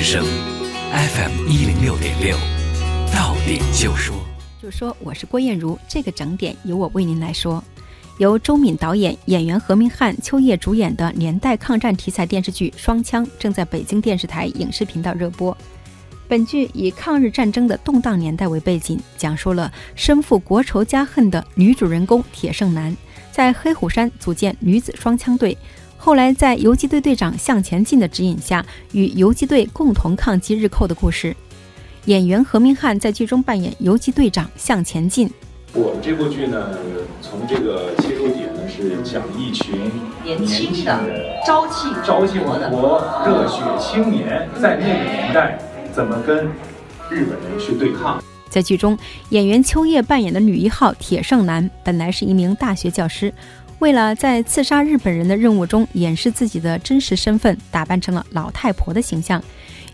之声 FM 一零六点六，到点就说就说我是郭艳茹，这个整点由我为您来说。由周敏导演、演员何明翰、秋叶主演的年代抗战题材电视剧《双枪》正在北京电视台影视频道热播。本剧以抗日战争的动荡年代为背景，讲述了身负国仇家恨的女主人公铁胜男在黑虎山组建女子双枪队，后来在游击队队长向前进的指引下，与游击队共同抗击日寇的故事。演员何明翰在剧中扮演游击队长向前进。我们这部剧呢，从这个切入点呢是讲一群年轻的、朝气朝气蓬勃、热血青年在那个年代怎么跟日本人去对抗。在剧中，演员秋叶扮演的女一号铁胜男本来是一名大学教师，为了在刺杀日本人的任务中掩饰自己的真实身份，打扮成了老太婆的形象。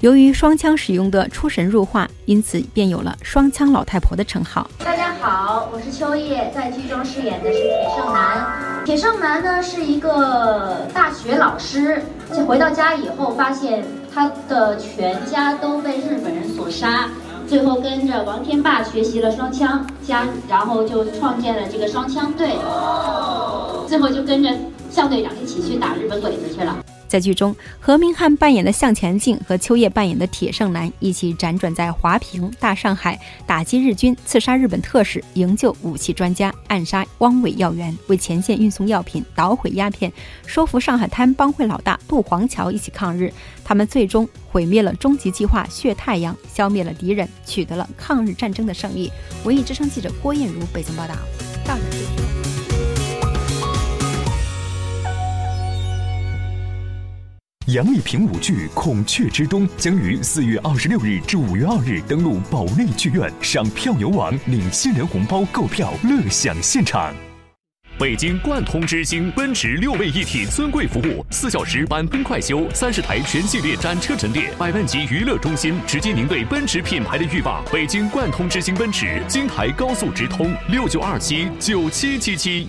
由于双枪使用的出神入化，因此便有了“双枪老太婆”的称号。大家好，我是秋叶，在剧中饰演的是铁胜男。铁胜男呢是一个大学老师，回到家以后发现他的全家都被日本人所杀，最后跟着王天霸学习了双枪，加然后就创建了这个双枪队，最后就跟着向队长一起去打日本鬼子去了。在剧中，何明翰扮演的向前进和秋叶扮演的铁胜男一起辗转在华平、大上海，打击日军、刺杀日本特使、营救武器专家、暗杀汪伪要员、为前线运送药品、捣毁鸦片、说服上海滩帮会老大杜黄桥一起抗日。他们最终毁灭了终极计划“血太阳”，消灭了敌人，取得了抗日战争的胜利。文艺之声记者郭艳茹北京报道。到这杨丽萍舞剧《孔雀之冬》将于四月二十六日至五月二日登陆保利剧院，上票牛网领新人红包购票，乐享现场。北京贯通之星奔驰六位一体尊贵服务，四小时满喷快修，三十台全系列展车陈列，百万级娱乐中心，直击您对奔驰品牌的欲望。北京贯通之星奔驰，京台高速直通，六九二七九七七七。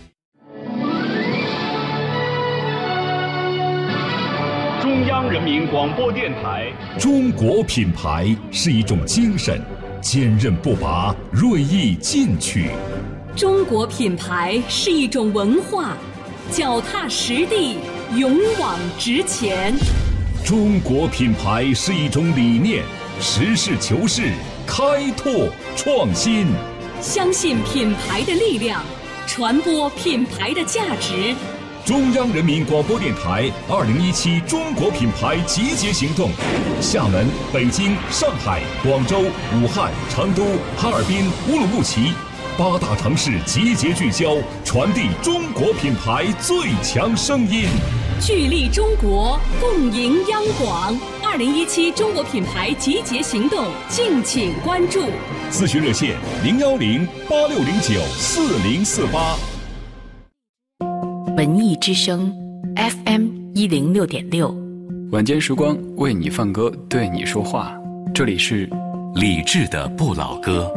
中央人民广播电台。中国品牌是一种精神，坚韧不拔，锐意进取；中国品牌是一种文化，脚踏实地，勇往直前；中国品牌是一种理念，实事求是，开拓创新。相信品牌的力量，传播品牌的价值。中央人民广播电台二零一七中国品牌集结行动，厦门、北京、上海、广州、武汉、成都、哈尔滨、乌鲁木齐八大城市集结聚焦，传递中国品牌最强声音。聚力中国，共赢央广。二零一七中国品牌集结行动，敬请关注。咨询热线：零幺零八六零九四零四八。之声，FM 一零六点六，晚间时光为你放歌，对你说话。这里是李志的不老歌。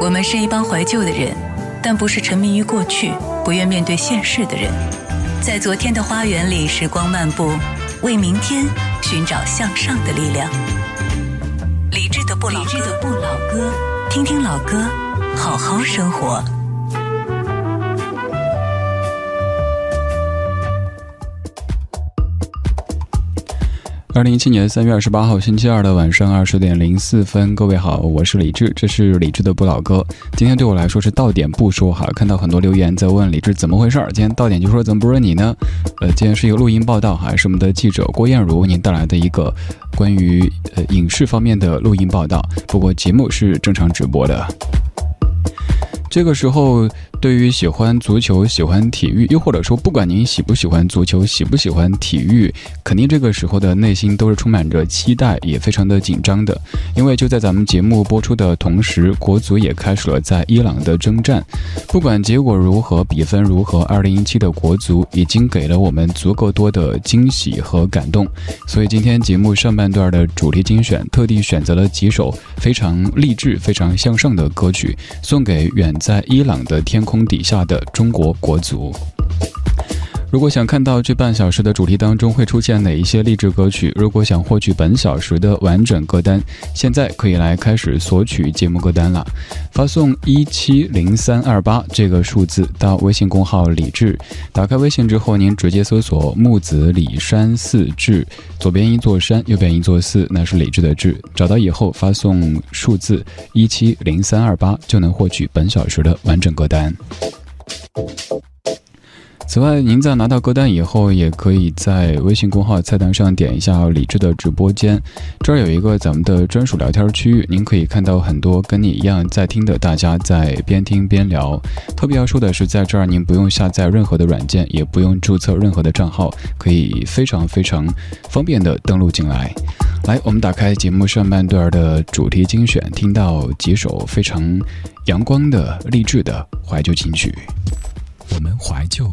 我们是一帮怀旧的人，但不是沉迷于过去、不愿面对现实的人。在昨天的花园里，时光漫步，为明天寻找向上的力量。理智的不老歌，听听老歌，好好生活。二零一七年三月二十八号星期二的晚上二十点零四分，各位好，我是李志，这是李志的不老歌。今天对我来说是到点不说哈，看到很多留言在问李志怎么回事儿，今天到点就说怎么不是你呢？呃，今天是一个录音报道哈，是我们的记者郭艳茹为您带来的一个关于呃影视方面的录音报道，不过节目是正常直播的。这个时候。对于喜欢足球、喜欢体育，又或者说不管您喜不喜欢足球、喜不喜欢体育，肯定这个时候的内心都是充满着期待，也非常的紧张的。因为就在咱们节目播出的同时，国足也开始了在伊朗的征战。不管结果如何，比分如何，二零一七的国足已经给了我们足够多的惊喜和感动。所以今天节目上半段的主题精选，特地选择了几首非常励志、非常向上的歌曲，送给远在伊朗的天空空底下的中国国足。如果想看到这半小时的主题当中会出现哪一些励志歌曲，如果想获取本小时的完整歌单，现在可以来开始索取节目歌单了。发送一七零三二八这个数字到微信公号李志，打开微信之后，您直接搜索木子李山四志，左边一座山，右边一座寺，那是李志的志。找到以后发送数字一七零三二八，就能获取本小时的完整歌单。此外，您在拿到歌单以后，也可以在微信公号菜单上点一下李智的直播间，这儿有一个咱们的专属聊天区域，您可以看到很多跟你一样在听的大家在边听边聊。特别要说的是，在这儿您不用下载任何的软件，也不用注册任何的账号，可以非常非常方便的登录进来。来，我们打开节目上半段的主题精选，听到几首非常阳光的励志的怀旧金曲。我们怀旧。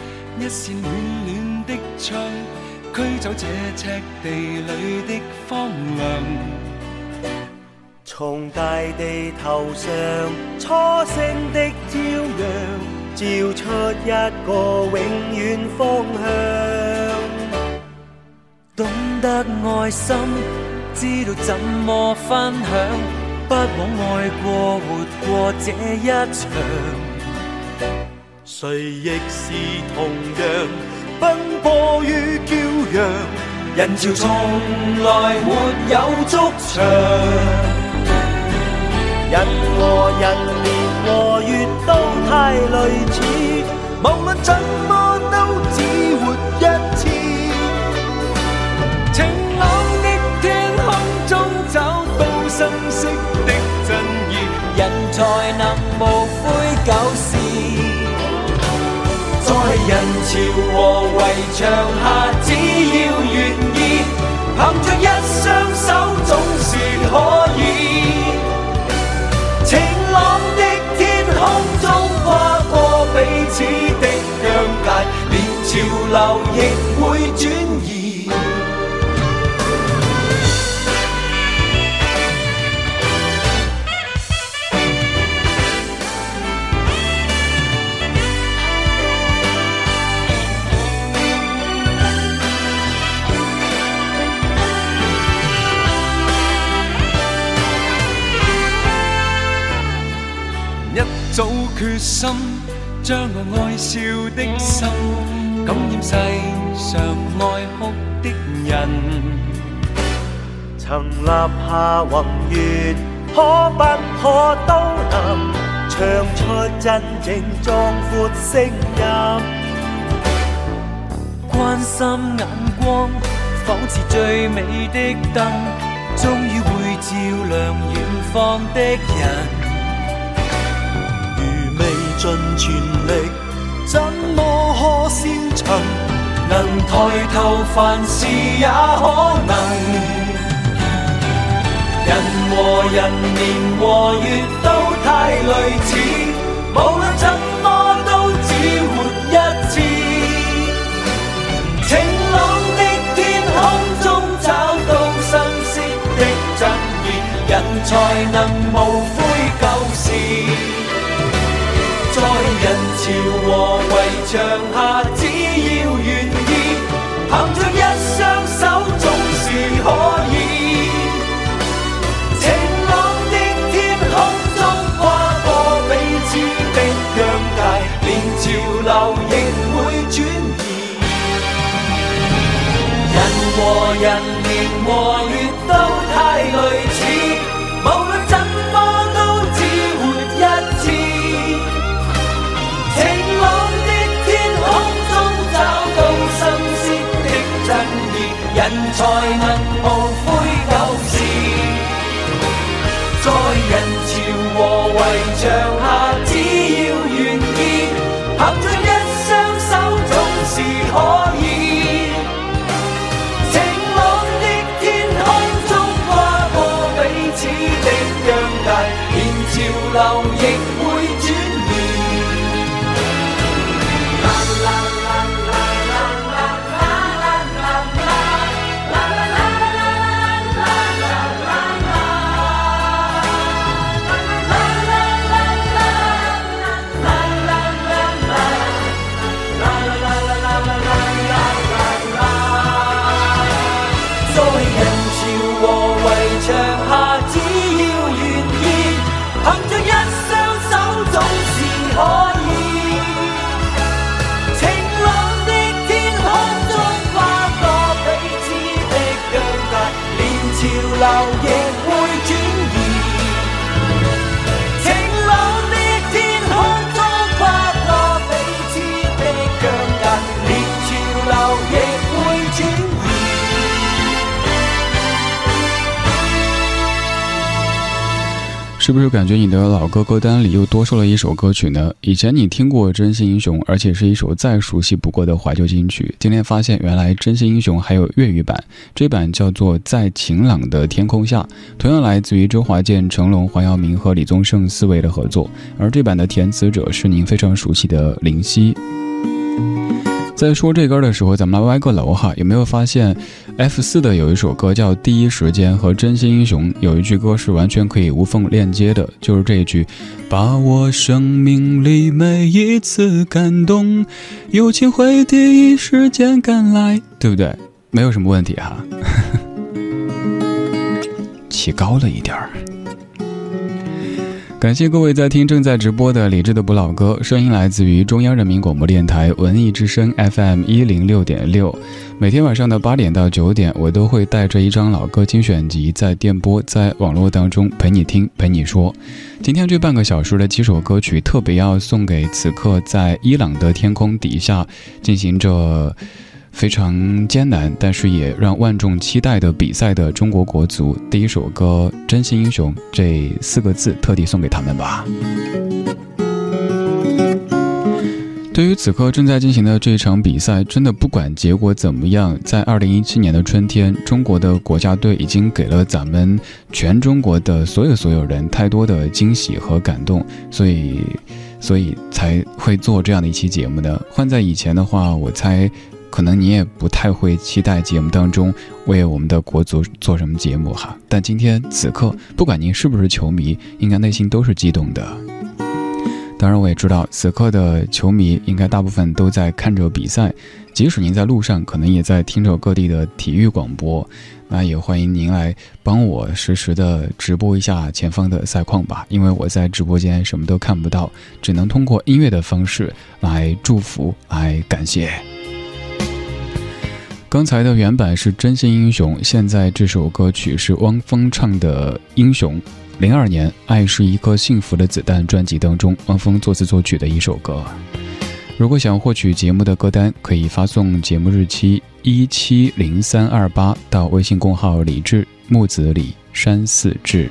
一扇暖暖的窗，驱走这赤地里的荒凉。从大地头上初升的朝阳，照出一个永远方向。懂得爱心，知道怎么分享，不枉爱过活过这一场。谁亦是同样奔波于骄阳，人潮从来没有足长。人和人年和月都太类似，无论怎么都只活一次。晴朗的天空中找到生息的真意，人才能无悔旧事。在人潮和围墙下，只要愿意，凭着一双手总是可以。晴朗的天空中，跨过彼此的疆界，连潮流亦会转移。决心将我爱笑的心感染世上爱哭的人。曾立下宏愿，可不可都能唱出真正壮阔声音？关心眼光，仿似最美的灯，终于会照亮远方的人。尽全力，怎么可消沉？能抬头，凡事也可能。人和人，年和月都太类似，无论怎么都何人年和月都太类似，无论怎么都只活一次。晴朗的天空中找到生息的真意，人才能无悔旧事。在人潮和围墙下，lòng 是不是感觉你的老歌歌单里又多出了一首歌曲呢？以前你听过《真心英雄》，而且是一首再熟悉不过的怀旧金曲。今天发现原来《真心英雄》还有粤语版，这版叫做《在晴朗的天空下》，同样来自于周华健、成龙、黄耀明和李宗盛四位的合作。而这版的填词者是您非常熟悉的林夕。在说这歌的时候，咱们来歪个楼哈，有没有发现，F 四的有一首歌叫《第一时间》，和《真心英雄》有一句歌是完全可以无缝链接的，就是这一句：“把我生命里每一次感动，友情会第一时间赶来，对不对？没有什么问题哈。起高了一点儿。感谢各位在听正在直播的理智的不老歌，声音来自于中央人民广播电台文艺之声 FM 一零六点六。每天晚上的八点到九点，我都会带着一张老歌精选集，在电波、在网络当中陪你听、陪你说。今天这半个小时的几首歌曲，特别要送给此刻在伊朗的天空底下进行着。非常艰难，但是也让万众期待的比赛的中国国足，第一首歌《真心英雄》这四个字，特地送给他们吧。对于此刻正在进行的这场比赛，真的不管结果怎么样，在二零一七年的春天，中国的国家队已经给了咱们全中国的所有所有人太多的惊喜和感动，所以，所以才会做这样的一期节目呢。换在以前的话，我猜。可能你也不太会期待节目当中为我们的国足做什么节目哈，但今天此刻，不管您是不是球迷，应该内心都是激动的。当然，我也知道此刻的球迷应该大部分都在看着比赛，即使您在路上，可能也在听着各地的体育广播。那也欢迎您来帮我实时的直播一下前方的赛况吧，因为我在直播间什么都看不到，只能通过音乐的方式来祝福、来感谢。刚才的原版是《真心英雄》，现在这首歌曲是汪峰唱的《英雄》。零二年《爱是一颗幸福的子弹》专辑当中，汪峰作词作曲的一首歌。如果想获取节目的歌单，可以发送节目日期一七零三二八到微信公号“李志木子李山寺志”。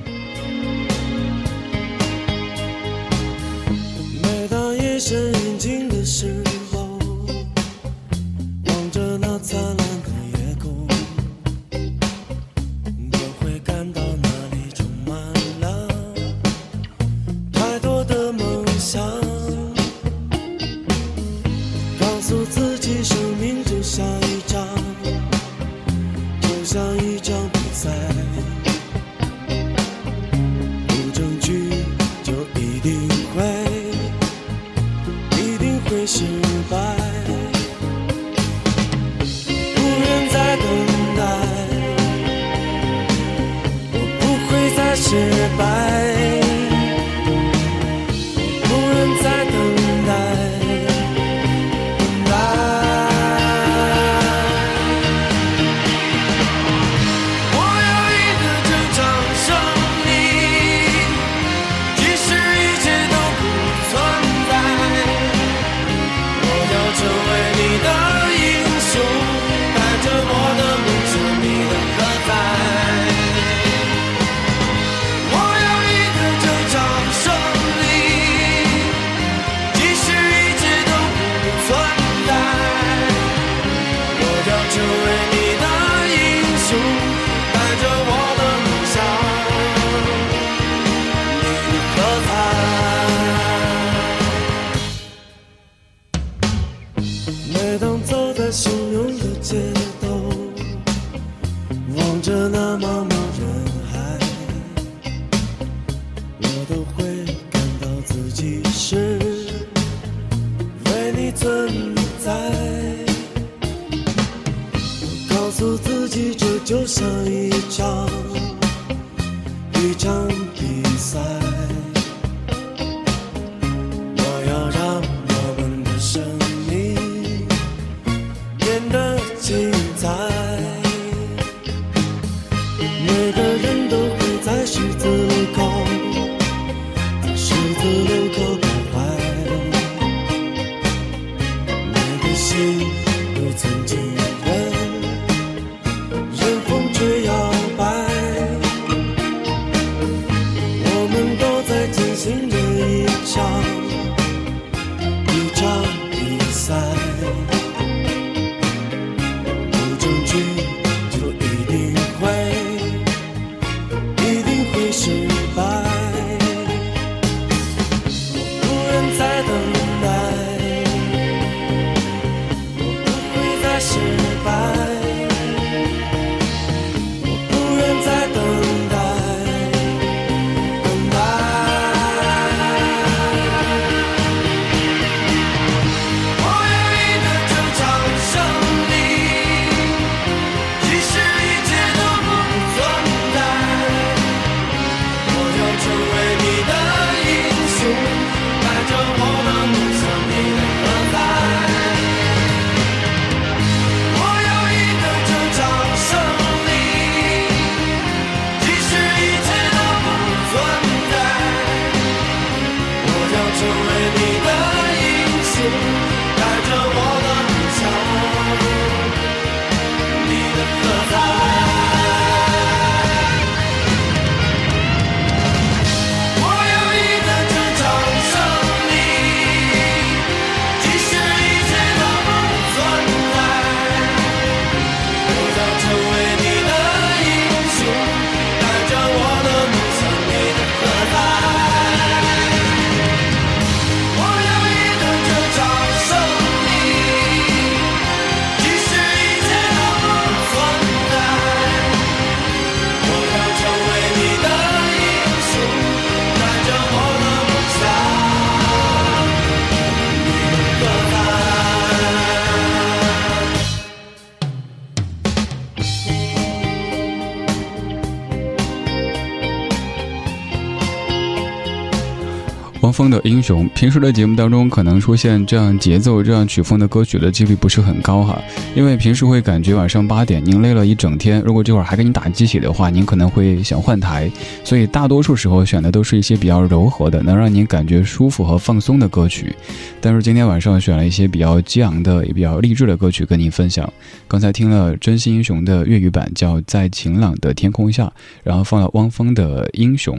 风的《英雄》，平时的节目当中可能出现这样节奏、这样曲风的歌曲的几率不是很高哈，因为平时会感觉晚上八点您累了一整天，如果这会儿还给你打鸡血的话，您可能会想换台，所以大多数时候选的都是一些比较柔和的，能让您感觉舒服和放松的歌曲。但是今天晚上选了一些比较激昂的、也比较励志的歌曲跟您分享。刚才听了《真心英雄》的粤语版，叫《在晴朗的天空下》，然后放了汪峰的《英雄》。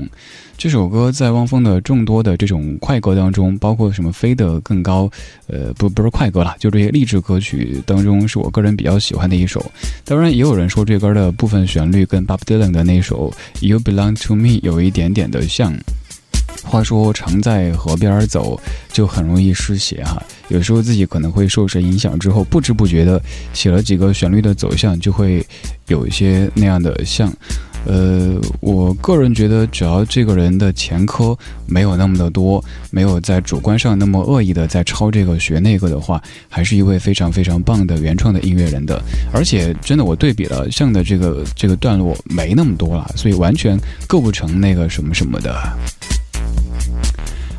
这首歌在汪峰的众多的这种快歌当中，包括什么飞得更高，呃，不不是快歌了，就这些励志歌曲当中，是我个人比较喜欢的一首。当然，也有人说这歌的部分旋律跟 Bob Dylan 的那首《You Belong to Me》有一点点的像。话说，常在河边走，就很容易失血哈。有时候自己可能会受谁影响之后，不知不觉的写了几个旋律的走向，就会有一些那样的像。呃，我个人觉得，只要这个人的前科没有那么的多，没有在主观上那么恶意的在抄这个学那个的话，还是一位非常非常棒的原创的音乐人的。而且真的，我对比了像的这个这个段落没那么多了，所以完全构不成那个什么什么的。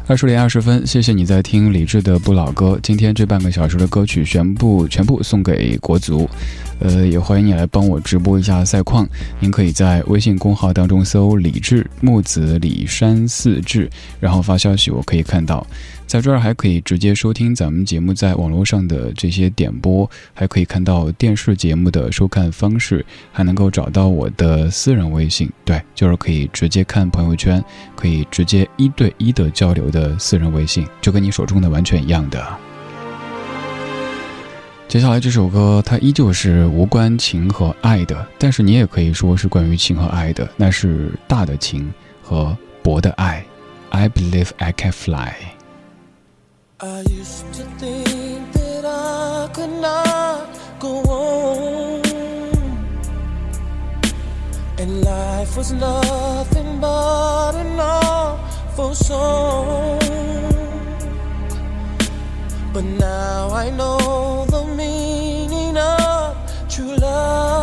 二十点二十分，谢谢你在听李志的不老歌。今天这半个小时的歌曲全部全部送给国足，呃，也欢迎你来帮我直播一下赛况。您可以在微信公号当中搜“李志木子李山四志”，然后发消息，我可以看到。在这儿还可以直接收听咱们节目在网络上的这些点播，还可以看到电视节目的收看方式，还能够找到我的私人微信，对，就是可以直接看朋友圈，可以直接一对一的交流的私人微信，就跟你手中的完全一样的。接下来这首歌，它依旧是无关情和爱的，但是你也可以说是关于情和爱的，那是大的情和薄的爱。I believe I can fly。I used to think that I could not go on, and life was nothing but an awful song. But now I know the meaning of true love.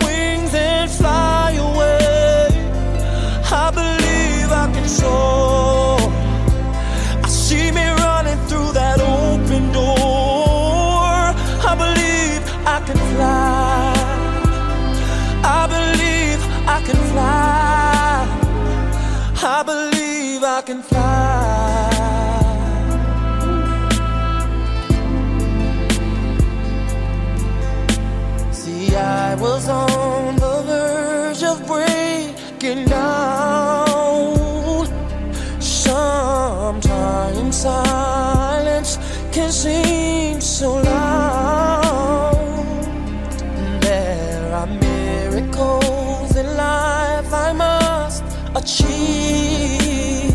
soul. Can seem so loud. There are miracles in life I must achieve.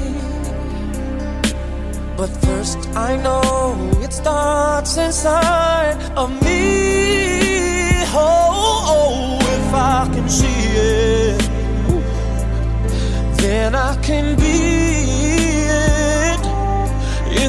But first, I know it starts inside of me. Oh, oh, oh if I can see it, then I can be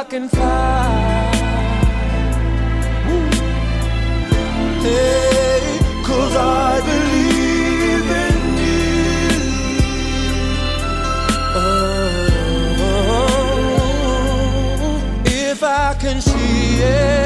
I can fly. Hey, cause I believe in you. Oh, if I can see it,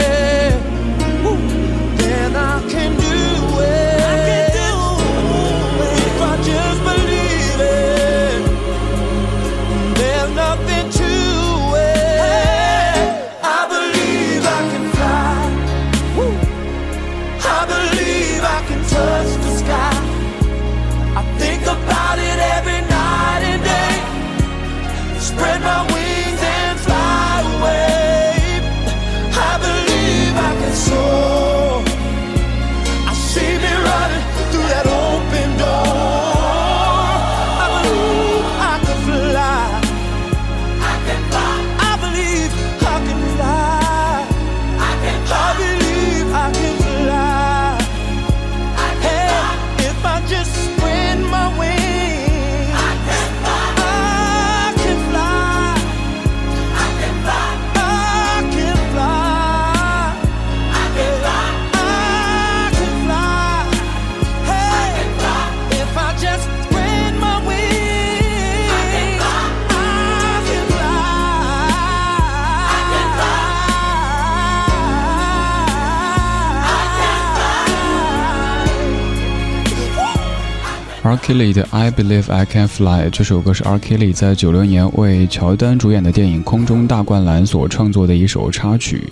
Kelly 的《I Believe I Can Fly》这首歌是 R. Kelly 在九六年为乔丹主演的电影《空中大灌篮》所创作的一首插曲。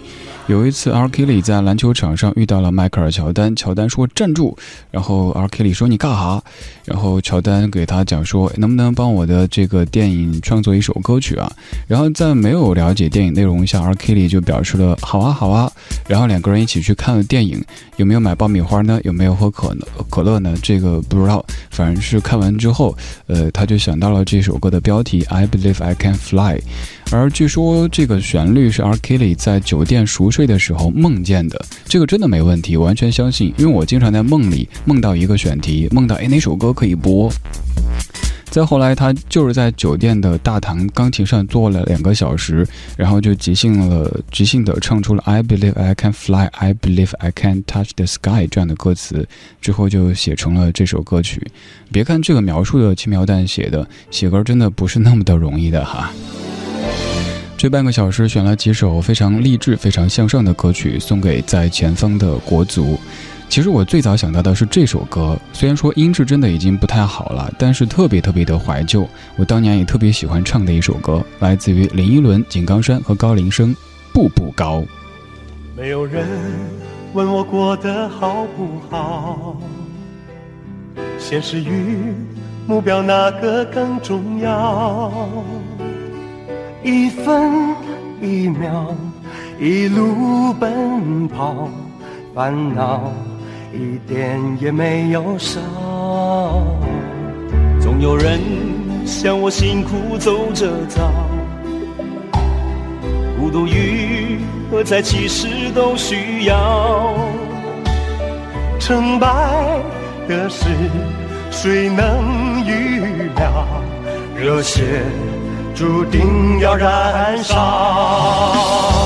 有一次，R. Kelly 在篮球场上遇到了迈克尔·乔丹，乔丹说站住，然后 R. Kelly 说你干哈？然后乔丹给他讲说能不能帮我的这个电影创作一首歌曲啊？然后在没有了解电影内容下，R. Kelly 就表示了好啊好啊。然后两个人一起去看了电影，有没有买爆米花呢？有没有喝可可乐呢？这个不知道，反正是看完之后，呃，他就想到了这首歌的标题 I Believe I Can Fly。而据说这个旋律是 R. Kelly 在酒店熟睡的时候梦见的，这个真的没问题，完全相信，因为我经常在梦里梦到一个选题，梦到哎哪首歌可以播。再后来，他就是在酒店的大堂钢琴上坐了两个小时，然后就即兴了，即兴的唱出了 "I believe I can fly, I believe I can touch the sky" 这样的歌词，之后就写成了这首歌曲。别看这个描述的轻描淡写的，写歌真的不是那么的容易的哈。这半个小时选了几首非常励志、非常向上的歌曲，送给在前方的国足。其实我最早想到的是这首歌，虽然说音质真的已经不太好了，但是特别特别的怀旧。我当年也特别喜欢唱的一首歌，来自于林依轮、井冈山和高林生，《步步高》。没有人问我过得好不好，现实与目标哪个更重要？一分一秒，一路奔跑，烦恼一点也没有少。总有人像我辛苦走着早，孤独与喝彩其实都需要。成败得失谁能预料？热血注定要燃烧。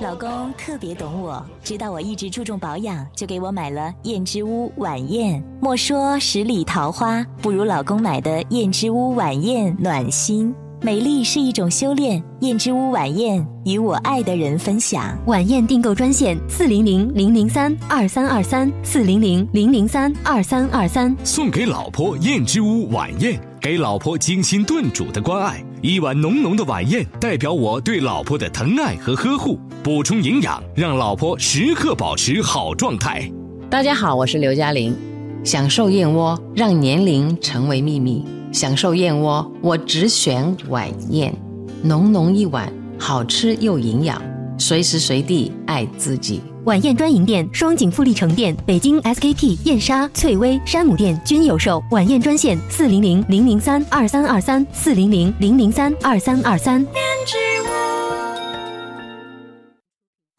老公特别懂我，知道我一直注重保养，就给我买了燕之屋晚宴。莫说十里桃花，不如老公买的燕之屋晚宴暖心。美丽是一种修炼，燕之屋晚宴与我爱的人分享。晚宴订购专线：四零零零零三二三二三四零零零零三二三二三。送给老婆燕之屋晚宴，给老婆精心炖煮的关爱，一碗浓浓的晚宴，代表我对老婆的疼爱和呵护，补充营养，让老婆时刻保持好状态。大家好，我是刘嘉玲。享受燕窝，让年龄成为秘密。享受燕窝，我只选晚宴，浓浓一碗，好吃又营养，随时随地爱自己。晚宴专营店：双井富力城店、北京 SKP、燕莎、翠微、山姆店均有售。晚宴专线：四零零零零三二三二三四零零零零三二三二三。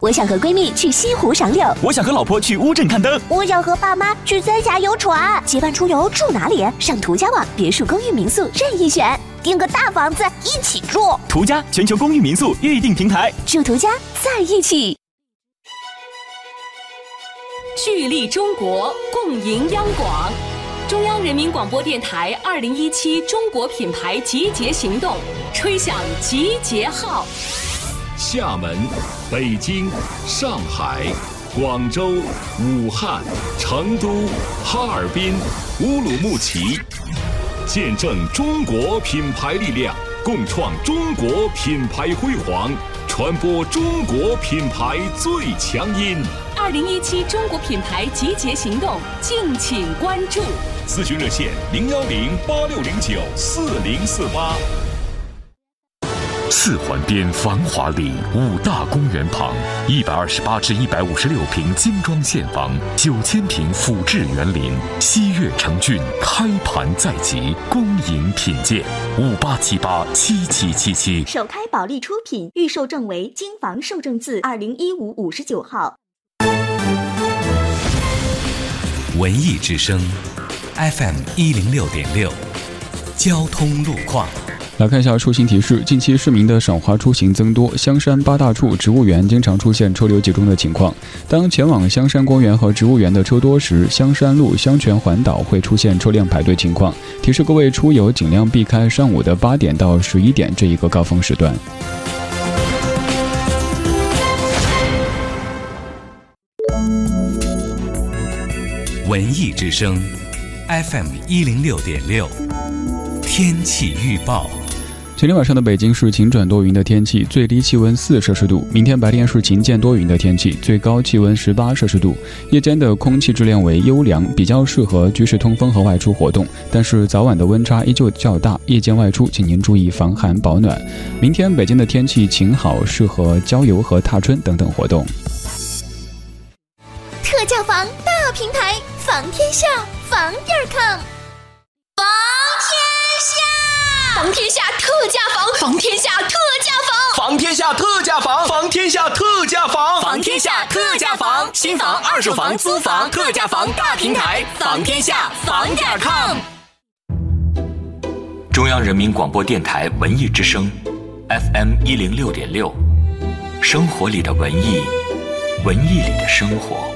我想和闺蜜去西湖赏柳，我想和老婆去乌镇看灯，我想和爸妈去三峡游船。结伴出游住哪里？上途家网别墅、公寓、民宿任意选，订个大房子一起住。途家全球公寓民宿预订平台，住途家在一起。聚力中国，共赢央广。中央人民广播电台二零一七中国品牌集结行动，吹响集结号。厦门、北京、上海、广州、武汉、成都、哈尔滨、乌鲁木齐，见证中国品牌力量，共创中国品牌辉煌，传播中国品牌最强音。二零一七中国品牌集结行动，敬请关注。咨询热线：零幺零八六零九四零四八。四环边繁华里五大公园旁，一百二十八至一百五十六平精装现房，九千平府制园林，西悦城郡开盘在即，恭迎品鉴，五八七八七七七七。首开保利出品，预售证为京房售证字二零一五五十九号。文艺之声，FM 一零六点六，交通路况。来看一下出行提示：近期市民的赏花出行增多，香山八大处植物园经常出现车流集中的情况。当前往香山公园和植物园的车多时，香山路香泉环岛会出现车辆排队情况。提示各位出游尽量避开上午的八点到十一点这一个高峰时段。文艺之声，FM 一零六点六，天气预报。今天晚上的北京是晴转多云的天气，最低气温四摄氏度。明天白天是晴间多云的天气，最高气温十八摄氏度。夜间的空气质量为优良，比较适合居室通风和外出活动。但是早晚的温差依旧较大，夜间外出请您注意防寒保暖。明天北京的天气晴好，适合郊游和踏春等等活动。台，房天下，房点儿 com。房天下，房。天下特价房，房天下特价房，房天下特价房，房天下特价房，房天下特价房，新房、二手房、租房特价房大平台，房天下房点儿 com。中央人民广播电台文艺之声，FM 一零六点六，生活里的文艺，文艺里的生活。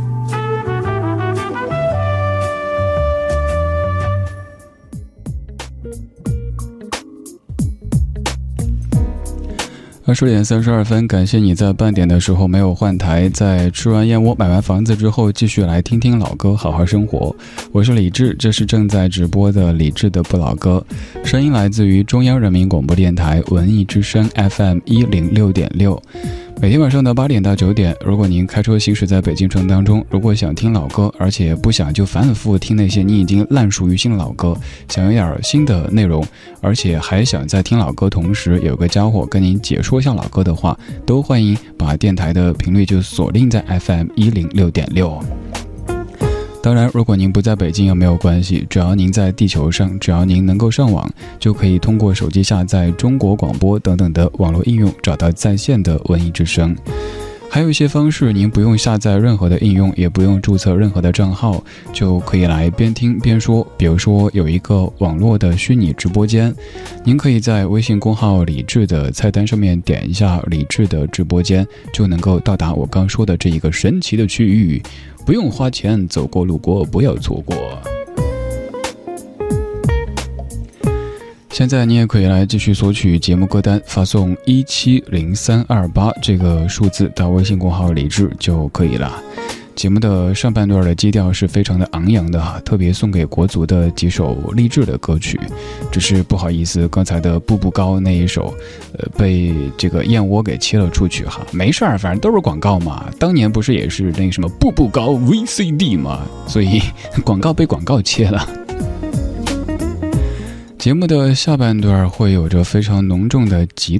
二十点三十二分，感谢你在半点的时候没有换台，在吃完燕窝、买完房子之后，继续来听听老歌，好好生活。我是李志，这是正在直播的李志的不老歌，声音来自于中央人民广播电台文艺之声 FM 一零六点六。每天晚上的八点到九点，如果您开车行驶在北京城当中，如果想听老歌，而且不想就反反复复听那些你已经烂熟于心的老歌，想有点新的内容，而且还想在听老歌同时有个家伙跟您解说一下老歌的话，都欢迎把电台的频率就锁定在 FM 一零六点六。当然，如果您不在北京也没有关系，只要您在地球上，只要您能够上网，就可以通过手机下载中国广播等等的网络应用，找到在线的文艺之声。还有一些方式，您不用下载任何的应用，也不用注册任何的账号，就可以来边听边说。比如说，有一个网络的虚拟直播间，您可以在微信公号“李智”的菜单上面点一下“李智”的直播间，就能够到达我刚说的这一个神奇的区域。不用花钱，走过路过不要错过。现在你也可以来继续索取节目歌单，发送一七零三二八这个数字到微信公号“李智”就可以了。节目的上半段的基调是非常的昂扬的哈，特别送给国足的几首励志的歌曲。只是不好意思，刚才的步步高那一首，呃，被这个燕窝给切了出去哈。没事儿，反正都是广告嘛。当年不是也是那什么步步高 VCD 嘛，所以 广告被广告切了。节目的下半段会有着非常浓重的吉他